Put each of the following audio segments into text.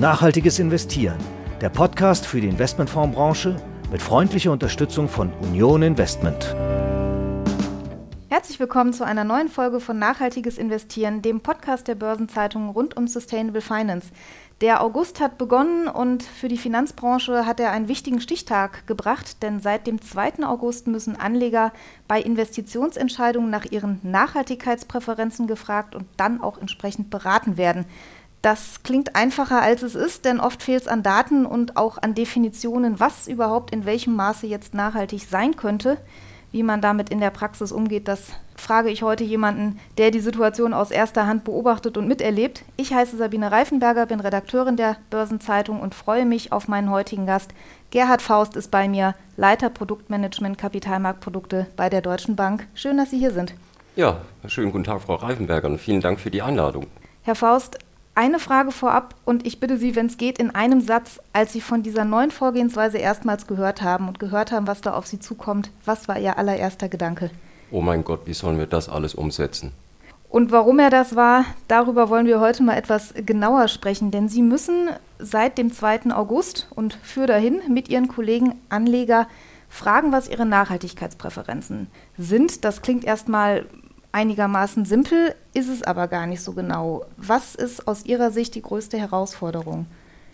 Nachhaltiges Investieren, der Podcast für die Investmentfondsbranche mit freundlicher Unterstützung von Union Investment. Herzlich willkommen zu einer neuen Folge von Nachhaltiges Investieren, dem Podcast der Börsenzeitung rund um Sustainable Finance. Der August hat begonnen und für die Finanzbranche hat er einen wichtigen Stichtag gebracht, denn seit dem 2. August müssen Anleger bei Investitionsentscheidungen nach ihren Nachhaltigkeitspräferenzen gefragt und dann auch entsprechend beraten werden. Das klingt einfacher, als es ist, denn oft fehlt es an Daten und auch an Definitionen, was überhaupt in welchem Maße jetzt nachhaltig sein könnte. Wie man damit in der Praxis umgeht, das frage ich heute jemanden, der die Situation aus erster Hand beobachtet und miterlebt. Ich heiße Sabine Reifenberger, bin Redakteurin der Börsenzeitung und freue mich auf meinen heutigen Gast. Gerhard Faust ist bei mir, Leiter Produktmanagement Kapitalmarktprodukte bei der Deutschen Bank. Schön, dass Sie hier sind. Ja, schönen guten Tag, Frau Reifenberger, und vielen Dank für die Einladung. Herr Faust, eine Frage vorab und ich bitte Sie, wenn es geht, in einem Satz, als Sie von dieser neuen Vorgehensweise erstmals gehört haben und gehört haben, was da auf Sie zukommt, was war Ihr allererster Gedanke? Oh mein Gott, wie sollen wir das alles umsetzen? Und warum er das war, darüber wollen wir heute mal etwas genauer sprechen, denn Sie müssen seit dem 2. August und für dahin mit Ihren Kollegen Anleger fragen, was ihre Nachhaltigkeitspräferenzen sind. Das klingt erstmal einigermaßen simpel, ist es aber gar nicht so genau. Was ist aus Ihrer Sicht die größte Herausforderung?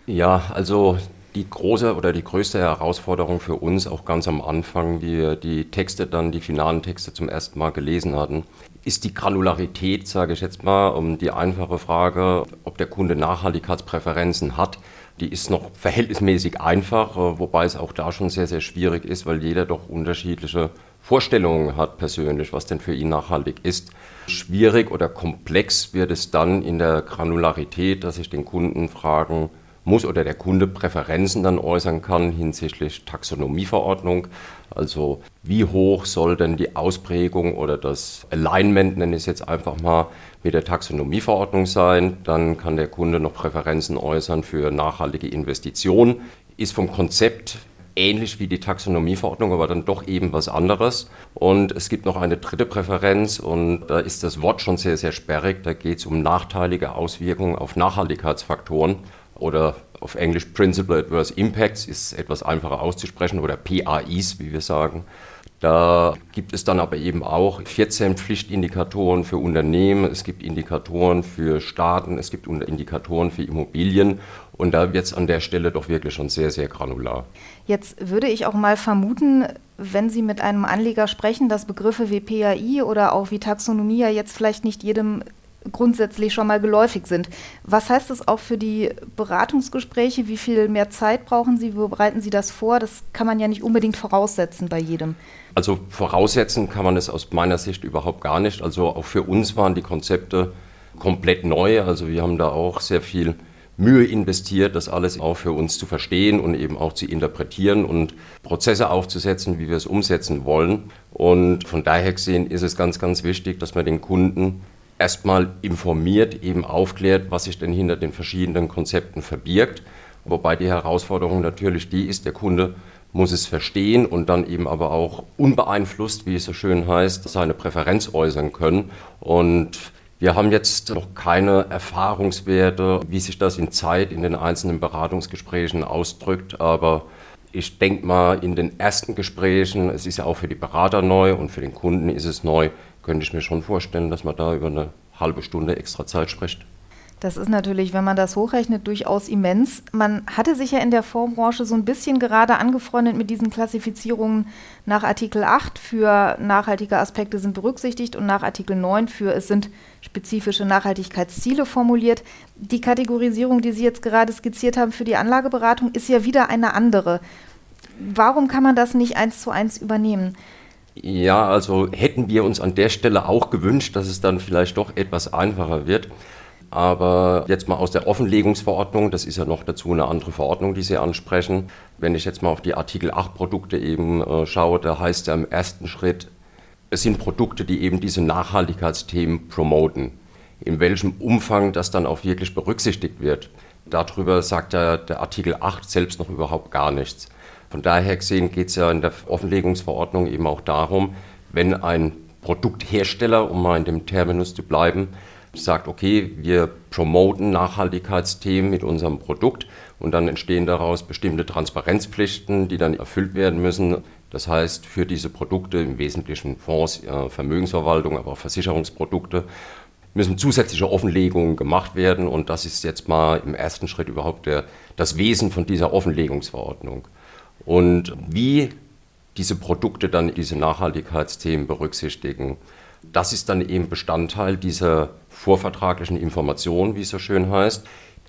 Ja, also die große oder die größte Herausforderung für uns, auch ganz am Anfang, wie wir die Texte dann, die finalen Texte zum ersten Mal gelesen hatten, ist die Granularität, sage ich jetzt mal, um die einfache Frage, ob der Kunde Nachhaltigkeitspräferenzen hat. Die ist noch verhältnismäßig einfach, wobei es auch da schon sehr, sehr schwierig ist, weil jeder doch unterschiedliche Vorstellungen hat persönlich, was denn für ihn nachhaltig ist. Schwierig oder komplex wird es dann in der Granularität, dass ich den Kunden fragen muss oder der Kunde Präferenzen dann äußern kann hinsichtlich Taxonomieverordnung. Also wie hoch soll denn die Ausprägung oder das Alignment, nenne ich es jetzt einfach mal, mit der Taxonomieverordnung sein. Dann kann der Kunde noch Präferenzen äußern für nachhaltige Investitionen. Ist vom Konzept ähnlich wie die Taxonomieverordnung, aber dann doch eben was anderes. Und es gibt noch eine dritte Präferenz und da ist das Wort schon sehr, sehr sperrig. Da geht es um nachteilige Auswirkungen auf Nachhaltigkeitsfaktoren oder auf Englisch Principal Adverse Impacts ist etwas einfacher auszusprechen oder PAIs, wie wir sagen. Da gibt es dann aber eben auch 14 Pflichtindikatoren für Unternehmen, es gibt Indikatoren für Staaten, es gibt Indikatoren für Immobilien und da wird es an der Stelle doch wirklich schon sehr, sehr granular. Jetzt würde ich auch mal vermuten, wenn Sie mit einem Anleger sprechen, dass Begriffe wie PAI oder auch wie Taxonomie ja jetzt vielleicht nicht jedem grundsätzlich schon mal geläufig sind. Was heißt das auch für die Beratungsgespräche? Wie viel mehr Zeit brauchen Sie? Wo bereiten Sie das vor? Das kann man ja nicht unbedingt voraussetzen bei jedem. Also voraussetzen kann man es aus meiner Sicht überhaupt gar nicht. Also auch für uns waren die Konzepte komplett neu. Also wir haben da auch sehr viel Mühe investiert, das alles auch für uns zu verstehen und eben auch zu interpretieren und Prozesse aufzusetzen, wie wir es umsetzen wollen. Und von daher gesehen ist es ganz, ganz wichtig, dass man den Kunden erstmal informiert, eben aufklärt, was sich denn hinter den verschiedenen Konzepten verbirgt. Wobei die Herausforderung natürlich die ist, der Kunde muss es verstehen und dann eben aber auch unbeeinflusst, wie es so schön heißt, seine Präferenz äußern können. Und wir haben jetzt noch keine Erfahrungswerte, wie sich das in Zeit in den einzelnen Beratungsgesprächen ausdrückt, aber ich denke mal, in den ersten Gesprächen, es ist ja auch für die Berater neu und für den Kunden ist es neu, könnte ich mir schon vorstellen, dass man da über eine halbe Stunde extra Zeit spricht. Das ist natürlich, wenn man das hochrechnet, durchaus immens. Man hatte sich ja in der Fondsbranche so ein bisschen gerade angefreundet mit diesen Klassifizierungen nach Artikel 8 für nachhaltige Aspekte sind berücksichtigt und nach Artikel 9 für es sind spezifische Nachhaltigkeitsziele formuliert. Die Kategorisierung, die Sie jetzt gerade skizziert haben für die Anlageberatung, ist ja wieder eine andere. Warum kann man das nicht eins zu eins übernehmen? Ja, also hätten wir uns an der Stelle auch gewünscht, dass es dann vielleicht doch etwas einfacher wird. Aber jetzt mal aus der Offenlegungsverordnung, das ist ja noch dazu eine andere Verordnung, die Sie ansprechen. Wenn ich jetzt mal auf die Artikel 8 Produkte eben äh, schaue, da heißt ja im ersten Schritt, es sind Produkte, die eben diese Nachhaltigkeitsthemen promoten. In welchem Umfang das dann auch wirklich berücksichtigt wird, darüber sagt ja der Artikel 8 selbst noch überhaupt gar nichts. Von daher gesehen geht es ja in der Offenlegungsverordnung eben auch darum, wenn ein Produkthersteller, um mal in dem Terminus zu bleiben, sagt, okay, wir promoten Nachhaltigkeitsthemen mit unserem Produkt und dann entstehen daraus bestimmte Transparenzpflichten, die dann erfüllt werden müssen. Das heißt, für diese Produkte, im Wesentlichen Fonds, Vermögensverwaltung, aber auch Versicherungsprodukte, müssen zusätzliche Offenlegungen gemacht werden und das ist jetzt mal im ersten Schritt überhaupt der, das Wesen von dieser Offenlegungsverordnung. Und wie diese Produkte dann diese Nachhaltigkeitsthemen berücksichtigen, das ist dann eben Bestandteil dieser vorvertraglichen Information, wie es so schön heißt.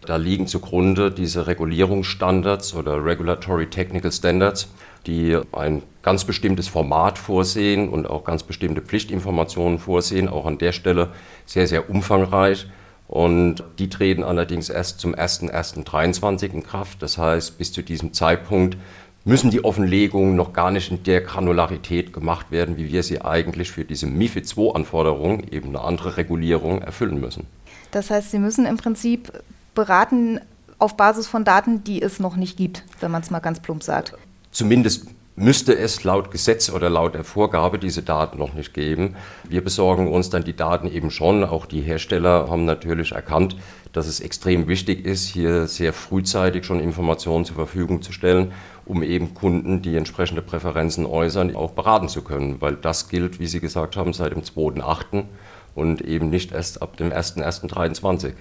Da liegen zugrunde diese Regulierungsstandards oder Regulatory Technical Standards, die ein ganz bestimmtes Format vorsehen und auch ganz bestimmte Pflichtinformationen vorsehen, auch an der Stelle sehr, sehr umfangreich. Und die treten allerdings erst zum 01.01.2023 in Kraft. Das heißt, bis zu diesem Zeitpunkt müssen die Offenlegungen noch gar nicht in der Granularität gemacht werden, wie wir sie eigentlich für diese MIFID II-Anforderung, eben eine andere Regulierung, erfüllen müssen. Das heißt, Sie müssen im Prinzip beraten auf Basis von Daten, die es noch nicht gibt, wenn man es mal ganz plump sagt. Zumindest müsste es laut Gesetz oder laut der Vorgabe diese Daten noch nicht geben. Wir besorgen uns dann die Daten eben schon. Auch die Hersteller haben natürlich erkannt, dass es extrem wichtig ist, hier sehr frühzeitig schon Informationen zur Verfügung zu stellen, um eben Kunden, die entsprechende Präferenzen äußern, auch beraten zu können. Weil das gilt, wie Sie gesagt haben, seit dem 2.8. und eben nicht erst ab dem 1.1.23.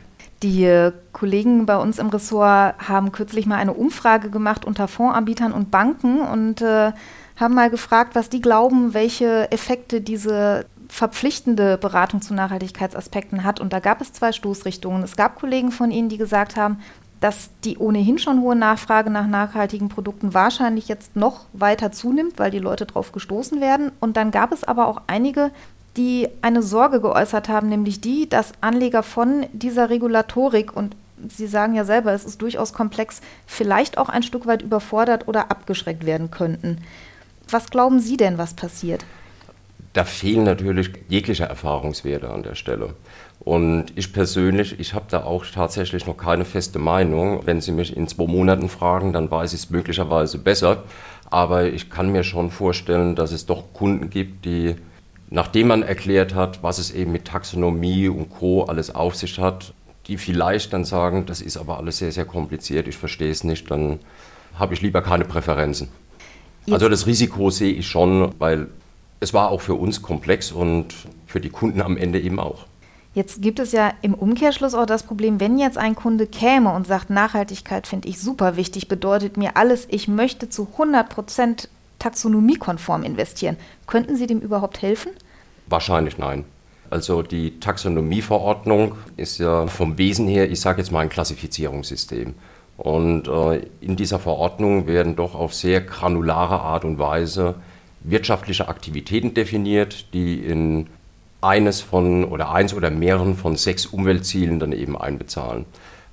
Die Kollegen bei uns im Ressort haben kürzlich mal eine Umfrage gemacht unter Fondsanbietern und Banken und äh, haben mal gefragt, was die glauben, welche Effekte diese verpflichtende Beratung zu Nachhaltigkeitsaspekten hat. Und da gab es zwei Stoßrichtungen. Es gab Kollegen von Ihnen, die gesagt haben, dass die ohnehin schon hohe Nachfrage nach nachhaltigen Produkten wahrscheinlich jetzt noch weiter zunimmt, weil die Leute darauf gestoßen werden. Und dann gab es aber auch einige, die eine Sorge geäußert haben, nämlich die, dass Anleger von dieser Regulatorik und Sie sagen ja selber, es ist durchaus komplex, vielleicht auch ein Stück weit überfordert oder abgeschreckt werden könnten. Was glauben Sie denn, was passiert? Da fehlen natürlich jegliche Erfahrungswerte an der Stelle. Und ich persönlich, ich habe da auch tatsächlich noch keine feste Meinung. Wenn Sie mich in zwei Monaten fragen, dann weiß ich es möglicherweise besser. Aber ich kann mir schon vorstellen, dass es doch Kunden gibt, die nachdem man erklärt hat, was es eben mit Taxonomie und Co. alles auf sich hat, die vielleicht dann sagen, das ist aber alles sehr, sehr kompliziert, ich verstehe es nicht, dann habe ich lieber keine Präferenzen. Jetzt. Also das Risiko sehe ich schon, weil es war auch für uns komplex und für die Kunden am Ende eben auch. Jetzt gibt es ja im Umkehrschluss auch das Problem, wenn jetzt ein Kunde käme und sagt, Nachhaltigkeit finde ich super wichtig, bedeutet mir alles, ich möchte zu 100 Prozent taxonomiekonform investieren. Könnten Sie dem überhaupt helfen? Wahrscheinlich nein. Also die Taxonomieverordnung ist ja vom Wesen her, ich sage jetzt mal ein Klassifizierungssystem. Und äh, in dieser Verordnung werden doch auf sehr granulare Art und Weise wirtschaftliche Aktivitäten definiert, die in eines von oder eins oder mehreren von sechs Umweltzielen dann eben einbezahlen.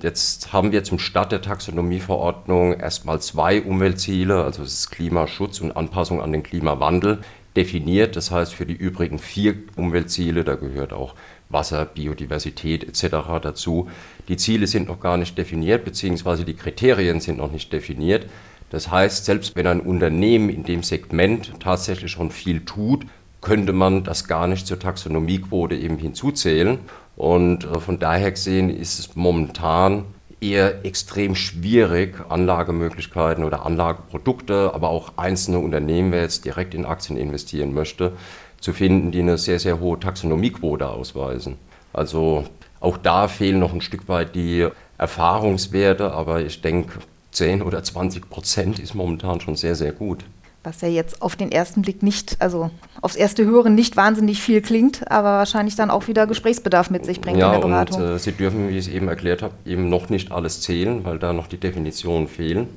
Jetzt haben wir zum Start der Taxonomieverordnung erstmal zwei Umweltziele, also das ist Klimaschutz und Anpassung an den Klimawandel, definiert. Das heißt, für die übrigen vier Umweltziele, da gehört auch Wasser, Biodiversität etc. dazu, die Ziele sind noch gar nicht definiert, beziehungsweise die Kriterien sind noch nicht definiert. Das heißt, selbst wenn ein Unternehmen in dem Segment tatsächlich schon viel tut, könnte man das gar nicht zur Taxonomiequote eben hinzuzählen. Und äh, von daher gesehen ist es momentan eher extrem schwierig, Anlagemöglichkeiten oder Anlageprodukte, aber auch einzelne Unternehmen, wer jetzt direkt in Aktien investieren möchte, zu finden, die eine sehr, sehr hohe Taxonomiequote ausweisen. Also auch da fehlen noch ein Stück weit die Erfahrungswerte, aber ich denke, 10 oder 20 Prozent ist momentan schon sehr, sehr gut was ja jetzt auf den ersten Blick nicht, also aufs erste Hören nicht wahnsinnig viel klingt, aber wahrscheinlich dann auch wieder Gesprächsbedarf mit sich bringt ja, in der Beratung. Und, äh, Sie dürfen, wie ich es eben erklärt habe, eben noch nicht alles zählen, weil da noch die Definitionen fehlen.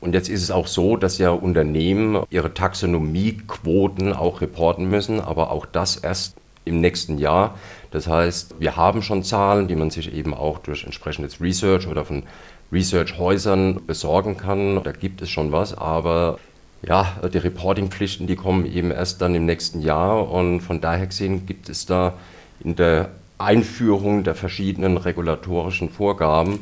Und jetzt ist es auch so, dass ja Unternehmen ihre Taxonomiequoten auch reporten müssen, aber auch das erst im nächsten Jahr. Das heißt, wir haben schon Zahlen, die man sich eben auch durch entsprechendes Research oder von Research-Häusern besorgen kann. Da gibt es schon was, aber ja, die Reportingpflichten, die kommen eben erst dann im nächsten Jahr und von daher gesehen gibt es da in der Einführung der verschiedenen regulatorischen Vorgaben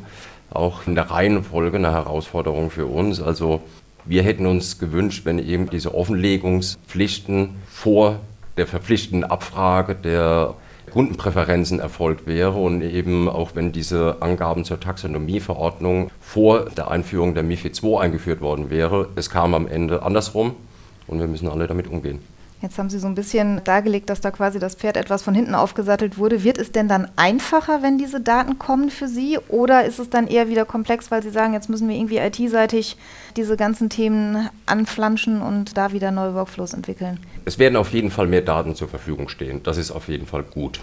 auch in der Reihenfolge eine Herausforderung für uns. Also wir hätten uns gewünscht, wenn eben diese Offenlegungspflichten vor der verpflichtenden Abfrage der Kundenpräferenzen erfolgt wäre und eben auch wenn diese Angaben zur Taxonomieverordnung vor der Einführung der MIFID II eingeführt worden wäre, es kam am Ende andersrum und wir müssen alle damit umgehen. Jetzt haben Sie so ein bisschen dargelegt, dass da quasi das Pferd etwas von hinten aufgesattelt wurde. Wird es denn dann einfacher, wenn diese Daten kommen für Sie? Oder ist es dann eher wieder komplex, weil Sie sagen, jetzt müssen wir irgendwie IT-seitig diese ganzen Themen anflanschen und da wieder neue Workflows entwickeln? Es werden auf jeden Fall mehr Daten zur Verfügung stehen. Das ist auf jeden Fall gut.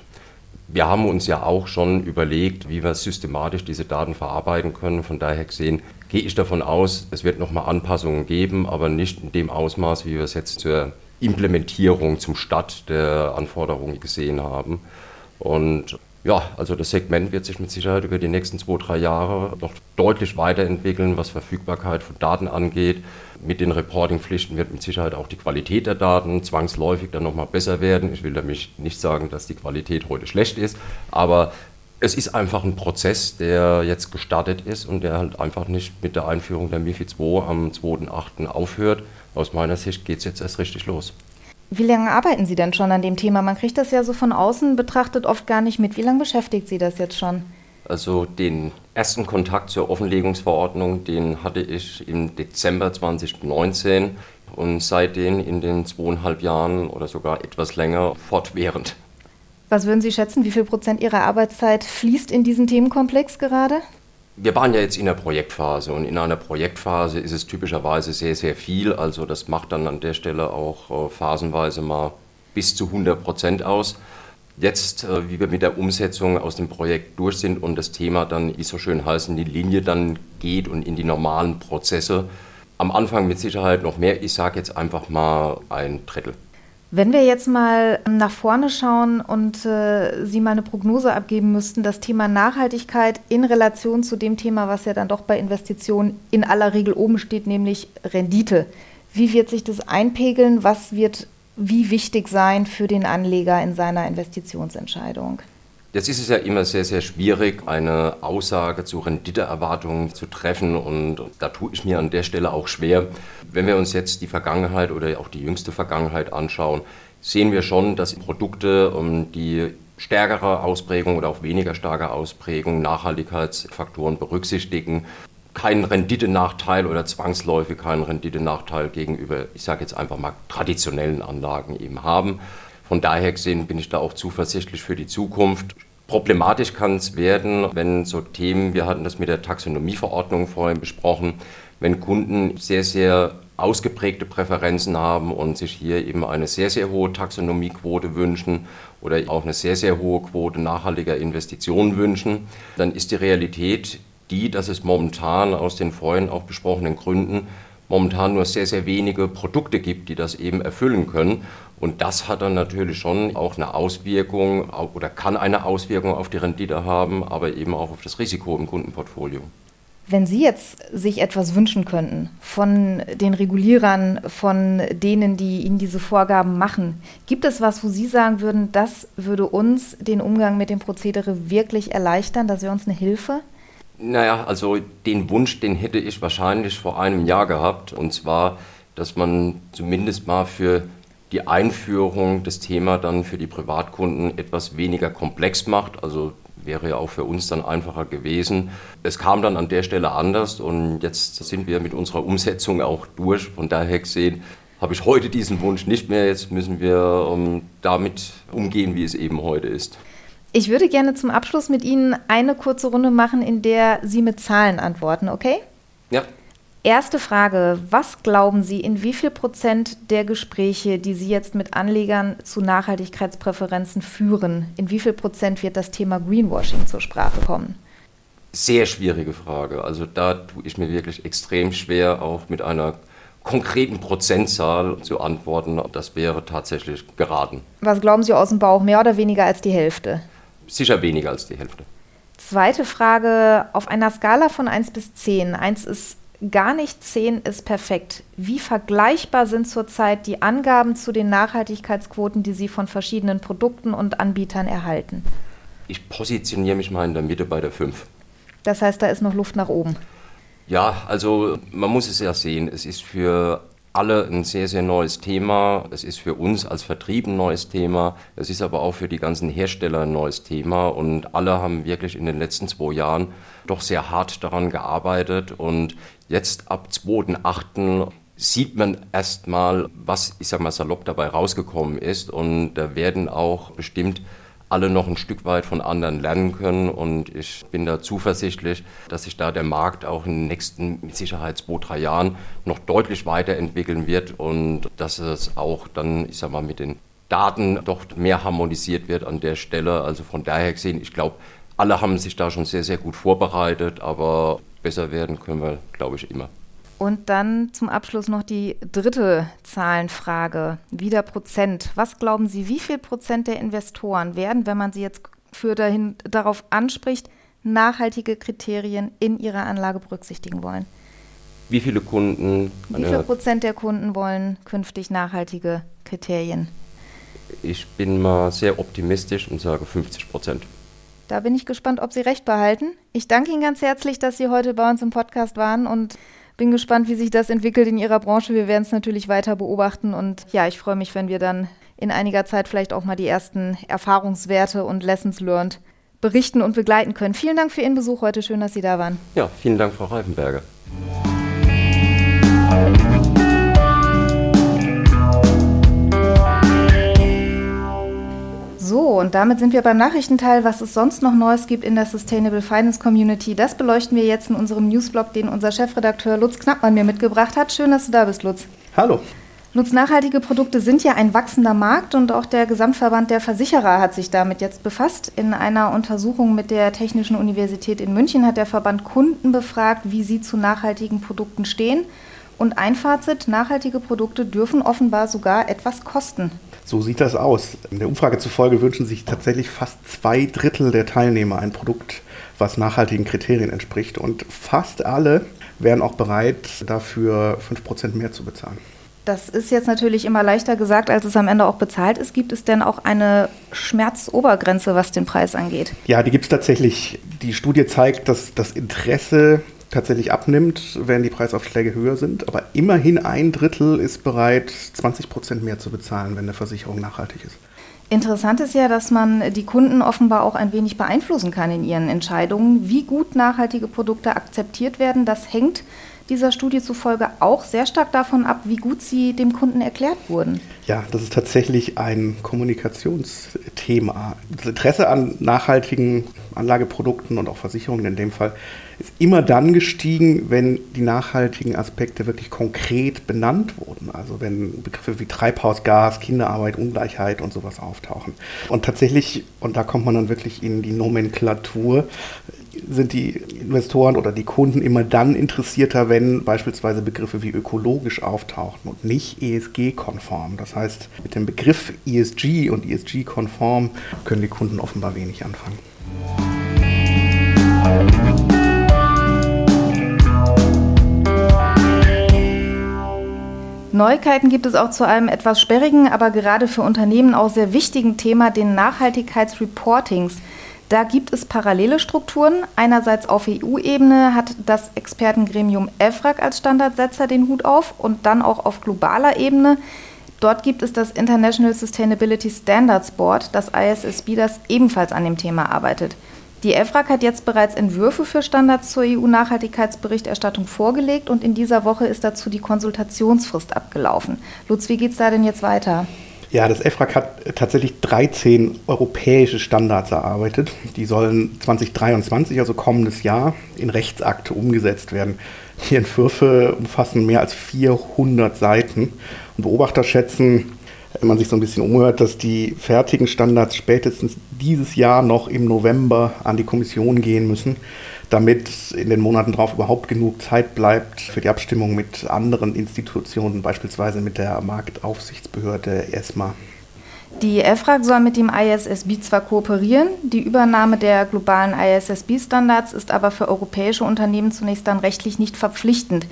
Wir haben uns ja auch schon überlegt, wie wir systematisch diese Daten verarbeiten können. Von daher gesehen gehe ich davon aus, es wird nochmal Anpassungen geben, aber nicht in dem Ausmaß, wie wir es jetzt zur Implementierung zum Start der Anforderungen gesehen haben. Und ja, also das Segment wird sich mit Sicherheit über die nächsten zwei, drei Jahre noch deutlich weiterentwickeln, was Verfügbarkeit von Daten angeht. Mit den Reporting-Pflichten wird mit Sicherheit auch die Qualität der Daten zwangsläufig dann nochmal besser werden. Ich will damit nicht sagen, dass die Qualität heute schlecht ist, aber es ist einfach ein Prozess, der jetzt gestartet ist und der halt einfach nicht mit der Einführung der MIFI 2 am 2.8. aufhört. Aus meiner Sicht geht es jetzt erst richtig los. Wie lange arbeiten Sie denn schon an dem Thema? Man kriegt das ja so von außen betrachtet oft gar nicht mit. Wie lange beschäftigt Sie das jetzt schon? Also den ersten Kontakt zur Offenlegungsverordnung, den hatte ich im Dezember 2019 und seitdem in den zweieinhalb Jahren oder sogar etwas länger fortwährend. Was würden Sie schätzen, wie viel Prozent Ihrer Arbeitszeit fließt in diesen Themenkomplex gerade? Wir waren ja jetzt in der Projektphase und in einer Projektphase ist es typischerweise sehr, sehr viel. Also das macht dann an der Stelle auch äh, phasenweise mal bis zu 100 Prozent aus. Jetzt, äh, wie wir mit der Umsetzung aus dem Projekt durch sind und das Thema dann, wie so schön heißt, in die Linie dann geht und in die normalen Prozesse, am Anfang mit Sicherheit noch mehr. Ich sage jetzt einfach mal ein Drittel. Wenn wir jetzt mal nach vorne schauen und äh, Sie mal eine Prognose abgeben müssten, das Thema Nachhaltigkeit in Relation zu dem Thema, was ja dann doch bei Investitionen in aller Regel oben steht, nämlich Rendite. Wie wird sich das einpegeln? Was wird wie wichtig sein für den Anleger in seiner Investitionsentscheidung? Jetzt ist es ja immer sehr, sehr schwierig, eine Aussage zu Renditeerwartungen zu treffen und da tue ich mir an der Stelle auch schwer. Wenn wir uns jetzt die Vergangenheit oder auch die jüngste Vergangenheit anschauen, sehen wir schon, dass Produkte, die stärkere Ausprägung oder auch weniger starke Ausprägung Nachhaltigkeitsfaktoren berücksichtigen, keinen Renditenachteil oder zwangsläufig keinen Renditenachteil gegenüber, ich sage jetzt einfach mal, traditionellen Anlagen eben haben. Von daher gesehen bin ich da auch zuversichtlich für die Zukunft. Problematisch kann es werden, wenn so Themen, wir hatten das mit der Taxonomieverordnung vorhin besprochen, wenn Kunden sehr, sehr ausgeprägte Präferenzen haben und sich hier eben eine sehr, sehr hohe Taxonomiequote wünschen oder auch eine sehr, sehr hohe Quote nachhaltiger Investitionen wünschen, dann ist die Realität die, dass es momentan aus den vorhin auch besprochenen Gründen momentan nur sehr, sehr wenige Produkte gibt, die das eben erfüllen können. Und das hat dann natürlich schon auch eine Auswirkung oder kann eine Auswirkung auf die Rendite haben, aber eben auch auf das Risiko im Kundenportfolio. Wenn Sie jetzt sich etwas wünschen könnten von den Regulierern, von denen, die Ihnen diese Vorgaben machen, gibt es was, wo Sie sagen würden, das würde uns den Umgang mit dem Prozedere wirklich erleichtern, das wäre uns eine Hilfe? Naja, also den Wunsch, den hätte ich wahrscheinlich vor einem Jahr gehabt. Und zwar, dass man zumindest mal für die Einführung des Thema dann für die Privatkunden etwas weniger komplex macht. Also wäre ja auch für uns dann einfacher gewesen. Es kam dann an der Stelle anders und jetzt sind wir mit unserer Umsetzung auch durch. Von daher gesehen habe ich heute diesen Wunsch nicht mehr. Jetzt müssen wir um, ähm, damit umgehen, wie es eben heute ist. Ich würde gerne zum Abschluss mit Ihnen eine kurze Runde machen, in der Sie mit Zahlen antworten, okay? Ja. Erste Frage, was glauben Sie, in wie viel Prozent der Gespräche, die Sie jetzt mit Anlegern zu Nachhaltigkeitspräferenzen führen, in wie viel Prozent wird das Thema Greenwashing zur Sprache kommen? Sehr schwierige Frage. Also da tue ich mir wirklich extrem schwer, auch mit einer konkreten Prozentzahl zu antworten. Das wäre tatsächlich geraten. Was glauben Sie aus dem Bauch, mehr oder weniger als die Hälfte? Sicher weniger als die Hälfte. Zweite Frage, auf einer Skala von 1 bis 10. 1 ist gar nicht 10 ist perfekt. Wie vergleichbar sind zurzeit die Angaben zu den Nachhaltigkeitsquoten, die Sie von verschiedenen Produkten und Anbietern erhalten? Ich positioniere mich mal in der Mitte bei der 5. Das heißt, da ist noch Luft nach oben. Ja, also man muss es ja sehen. Es ist für alle ein sehr, sehr neues Thema. Es ist für uns als Vertrieb ein neues Thema. Es ist aber auch für die ganzen Hersteller ein neues Thema. Und alle haben wirklich in den letzten zwei Jahren doch sehr hart daran gearbeitet. Und jetzt ab 2.8. sieht man erstmal, was, ich sag mal, salopp dabei rausgekommen ist. Und da werden auch bestimmt alle noch ein Stück weit von anderen lernen können. Und ich bin da zuversichtlich, dass sich da der Markt auch in den nächsten, mit Sicherheit zwei, drei Jahren noch deutlich weiterentwickeln wird und dass es auch dann, ich sag mal, mit den Daten doch mehr harmonisiert wird an der Stelle. Also von daher gesehen, ich glaube, alle haben sich da schon sehr, sehr gut vorbereitet, aber besser werden können wir, glaube ich, immer. Und dann zum Abschluss noch die dritte Zahlenfrage, wieder Prozent. Was glauben Sie, wie viel Prozent der Investoren werden, wenn man sie jetzt für dahin, darauf anspricht, nachhaltige Kriterien in ihrer Anlage berücksichtigen wollen? Wie viele Kunden? Wie viel Prozent der Kunden wollen künftig nachhaltige Kriterien? Ich bin mal sehr optimistisch und sage 50 Prozent. Da bin ich gespannt, ob Sie recht behalten. Ich danke Ihnen ganz herzlich, dass Sie heute bei uns im Podcast waren und bin gespannt, wie sich das entwickelt in Ihrer Branche. Wir werden es natürlich weiter beobachten und ja, ich freue mich, wenn wir dann in einiger Zeit vielleicht auch mal die ersten Erfahrungswerte und Lessons learned berichten und begleiten können. Vielen Dank für Ihren Besuch heute. Schön, dass Sie da waren. Ja, vielen Dank, Frau Reifenberger. So, und damit sind wir beim Nachrichtenteil, was es sonst noch Neues gibt in der Sustainable Finance Community. Das beleuchten wir jetzt in unserem Newsblog, den unser Chefredakteur Lutz Knappmann mir mitgebracht hat. Schön, dass du da bist, Lutz. Hallo. Lutz, nachhaltige Produkte sind ja ein wachsender Markt und auch der Gesamtverband der Versicherer hat sich damit jetzt befasst. In einer Untersuchung mit der Technischen Universität in München hat der Verband Kunden befragt, wie sie zu nachhaltigen Produkten stehen. Und ein Fazit, nachhaltige Produkte dürfen offenbar sogar etwas kosten. So sieht das aus. Der Umfrage zufolge wünschen sich tatsächlich fast zwei Drittel der Teilnehmer ein Produkt, was nachhaltigen Kriterien entspricht. Und fast alle wären auch bereit, dafür 5% mehr zu bezahlen. Das ist jetzt natürlich immer leichter gesagt, als es am Ende auch bezahlt ist. Gibt es denn auch eine Schmerzobergrenze, was den Preis angeht? Ja, die gibt es tatsächlich. Die Studie zeigt, dass das Interesse tatsächlich abnimmt, wenn die Preisaufschläge höher sind. Aber immerhin ein Drittel ist bereit, 20 Prozent mehr zu bezahlen, wenn eine Versicherung nachhaltig ist. Interessant ist ja, dass man die Kunden offenbar auch ein wenig beeinflussen kann in ihren Entscheidungen. Wie gut nachhaltige Produkte akzeptiert werden, das hängt dieser Studie zufolge auch sehr stark davon ab, wie gut sie dem Kunden erklärt wurden. Ja, das ist tatsächlich ein Kommunikationsthema. Das Interesse an nachhaltigen Anlageprodukten und auch Versicherungen in dem Fall ist immer dann gestiegen, wenn die nachhaltigen Aspekte wirklich konkret benannt wurden. Also wenn Begriffe wie Treibhausgas, Kinderarbeit, Ungleichheit und sowas auftauchen. Und tatsächlich, und da kommt man dann wirklich in die Nomenklatur, sind die Investoren oder die Kunden immer dann interessierter, wenn beispielsweise Begriffe wie ökologisch auftauchen und nicht ESG-konform. Das heißt, mit dem Begriff ESG und ESG-konform können die Kunden offenbar wenig anfangen. Neuigkeiten gibt es auch zu einem etwas sperrigen, aber gerade für Unternehmen auch sehr wichtigen Thema, den Nachhaltigkeitsreportings. Da gibt es parallele Strukturen. Einerseits auf EU-Ebene hat das Expertengremium EFRAG als Standardsetzer den Hut auf und dann auch auf globaler Ebene. Dort gibt es das International Sustainability Standards Board, das ISSB, das ebenfalls an dem Thema arbeitet. Die EFRAG hat jetzt bereits Entwürfe für Standards zur EU-Nachhaltigkeitsberichterstattung vorgelegt und in dieser Woche ist dazu die Konsultationsfrist abgelaufen. Lutz, wie geht es da denn jetzt weiter? Ja, das EFRAG hat tatsächlich 13 europäische Standards erarbeitet. Die sollen 2023, also kommendes Jahr, in Rechtsakte umgesetzt werden. Die Entwürfe umfassen mehr als 400 Seiten. Und Beobachter schätzen, wenn man sich so ein bisschen umhört, dass die fertigen Standards spätestens dieses Jahr noch im November an die Kommission gehen müssen, damit in den Monaten darauf überhaupt genug Zeit bleibt für die Abstimmung mit anderen Institutionen, beispielsweise mit der Marktaufsichtsbehörde ESMA. Die EFRAG soll mit dem ISSB zwar kooperieren, die Übernahme der globalen ISSB-Standards ist aber für europäische Unternehmen zunächst dann rechtlich nicht verpflichtend.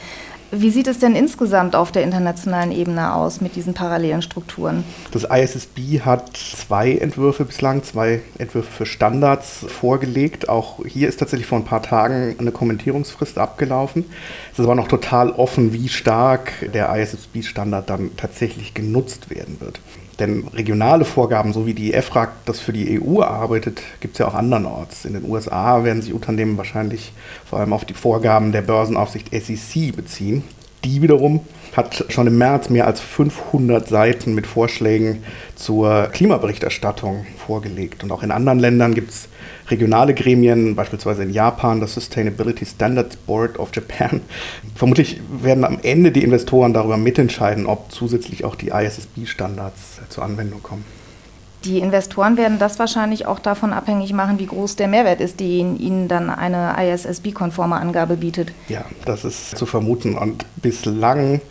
Wie sieht es denn insgesamt auf der internationalen Ebene aus mit diesen parallelen Strukturen? Das ISSB hat zwei Entwürfe bislang, zwei Entwürfe für Standards vorgelegt. Auch hier ist tatsächlich vor ein paar Tagen eine Kommentierungsfrist abgelaufen. Es ist aber noch total offen, wie stark der ISSB-Standard dann tatsächlich genutzt werden wird. Denn regionale Vorgaben, so wie die EFRAG das für die EU arbeitet, gibt es ja auch andernorts. In den USA werden sich Unternehmen wahrscheinlich vor allem auf die Vorgaben der Börsenaufsicht SEC beziehen. Die wiederum hat schon im März mehr als 500 Seiten mit Vorschlägen zur Klimaberichterstattung vorgelegt. Und auch in anderen Ländern gibt es regionale Gremien, beispielsweise in Japan das Sustainability Standards Board of Japan. Vermutlich werden am Ende die Investoren darüber mitentscheiden, ob zusätzlich auch die ISSB-Standards zur Anwendung kommen. Die Investoren werden das wahrscheinlich auch davon abhängig machen, wie groß der Mehrwert ist, den ihnen dann eine ISSB-konforme Angabe bietet. Ja, das ist zu vermuten. Und bislang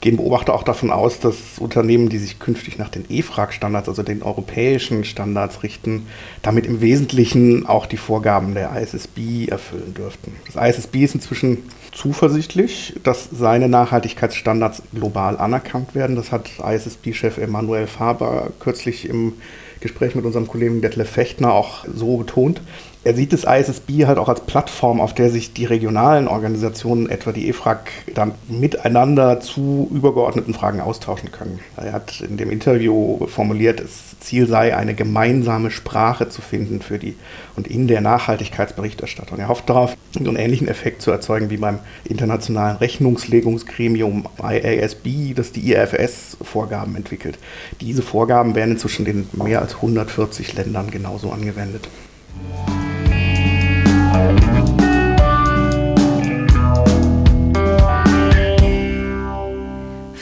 gehen Beobachter auch davon aus, dass Unternehmen, die sich künftig nach den EFRAG-Standards, also den europäischen Standards richten, damit im Wesentlichen auch die Vorgaben der ISSB erfüllen dürften. Das ISSB ist inzwischen zuversichtlich, dass seine Nachhaltigkeitsstandards global anerkannt werden. Das hat ISSB-Chef Emanuel Faber kürzlich im Gespräch mit unserem Kollegen Detlef Fechtner auch so betont. Er sieht das ISSB halt auch als Plattform, auf der sich die regionalen Organisationen, etwa die EFRAG, dann miteinander zu übergeordneten Fragen austauschen können. Er hat in dem Interview formuliert, das Ziel sei, eine gemeinsame Sprache zu finden für die und in der Nachhaltigkeitsberichterstattung. Er hofft darauf, so einen ähnlichen Effekt zu erzeugen wie beim internationalen Rechnungslegungsgremium IASB, das die IFS-Vorgaben entwickelt. Diese Vorgaben werden inzwischen in mehr als 140 Ländern genauso angewendet.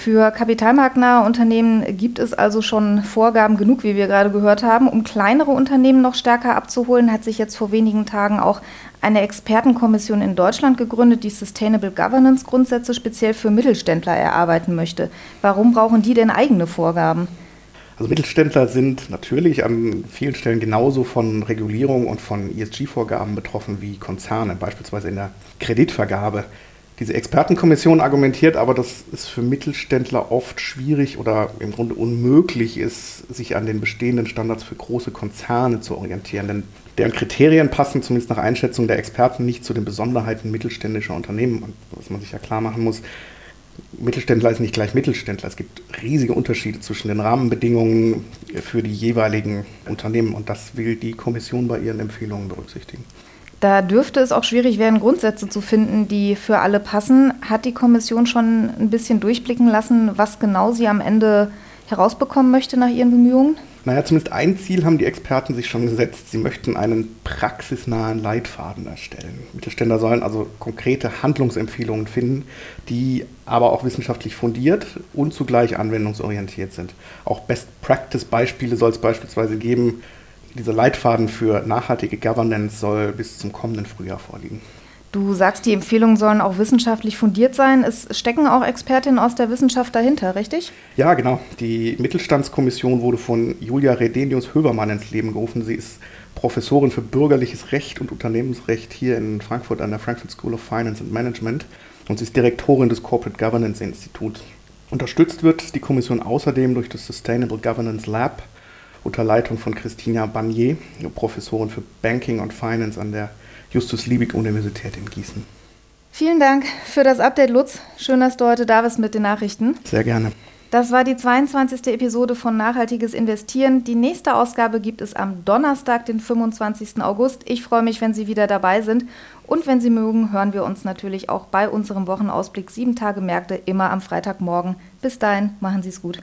Für kapitalmarktnahe Unternehmen gibt es also schon Vorgaben genug, wie wir gerade gehört haben. Um kleinere Unternehmen noch stärker abzuholen, hat sich jetzt vor wenigen Tagen auch eine Expertenkommission in Deutschland gegründet, die Sustainable Governance Grundsätze speziell für Mittelständler erarbeiten möchte. Warum brauchen die denn eigene Vorgaben? Also Mittelständler sind natürlich an vielen Stellen genauso von Regulierung und von ESG-Vorgaben betroffen wie Konzerne, beispielsweise in der Kreditvergabe. Diese Expertenkommission argumentiert aber, dass es für Mittelständler oft schwierig oder im Grunde unmöglich ist, sich an den bestehenden Standards für große Konzerne zu orientieren. Denn deren Kriterien passen zumindest nach Einschätzung der Experten nicht zu den Besonderheiten mittelständischer Unternehmen. was man sich ja klar machen muss, Mittelständler ist nicht gleich Mittelständler. Es gibt riesige Unterschiede zwischen den Rahmenbedingungen für die jeweiligen Unternehmen und das will die Kommission bei ihren Empfehlungen berücksichtigen. Da dürfte es auch schwierig werden, Grundsätze zu finden, die für alle passen. Hat die Kommission schon ein bisschen durchblicken lassen, was genau sie am Ende herausbekommen möchte nach ihren Bemühungen? Naja, zumindest ein Ziel haben die Experten sich schon gesetzt. Sie möchten einen praxisnahen Leitfaden erstellen. Mittelständler sollen also konkrete Handlungsempfehlungen finden, die aber auch wissenschaftlich fundiert und zugleich anwendungsorientiert sind. Auch Best-Practice-Beispiele soll es beispielsweise geben. Dieser Leitfaden für nachhaltige Governance soll bis zum kommenden Frühjahr vorliegen. Du sagst, die Empfehlungen sollen auch wissenschaftlich fundiert sein. Es stecken auch Expertinnen aus der Wissenschaft dahinter, richtig? Ja, genau. Die Mittelstandskommission wurde von Julia Redenius-Höbermann ins Leben gerufen. Sie ist Professorin für bürgerliches Recht und Unternehmensrecht hier in Frankfurt an der Frankfurt School of Finance and Management und sie ist Direktorin des Corporate Governance Institute. Unterstützt wird die Kommission außerdem durch das Sustainable Governance Lab unter Leitung von Christina Bagnier, Professorin für Banking und Finance an der Justus-Liebig-Universität in Gießen. Vielen Dank für das Update, Lutz. Schön, dass du heute da bist mit den Nachrichten. Sehr gerne. Das war die 22. Episode von Nachhaltiges Investieren. Die nächste Ausgabe gibt es am Donnerstag, den 25. August. Ich freue mich, wenn Sie wieder dabei sind. Und wenn Sie mögen, hören wir uns natürlich auch bei unserem Wochenausblick 7 Tage Märkte immer am Freitagmorgen. Bis dahin, machen Sie es gut.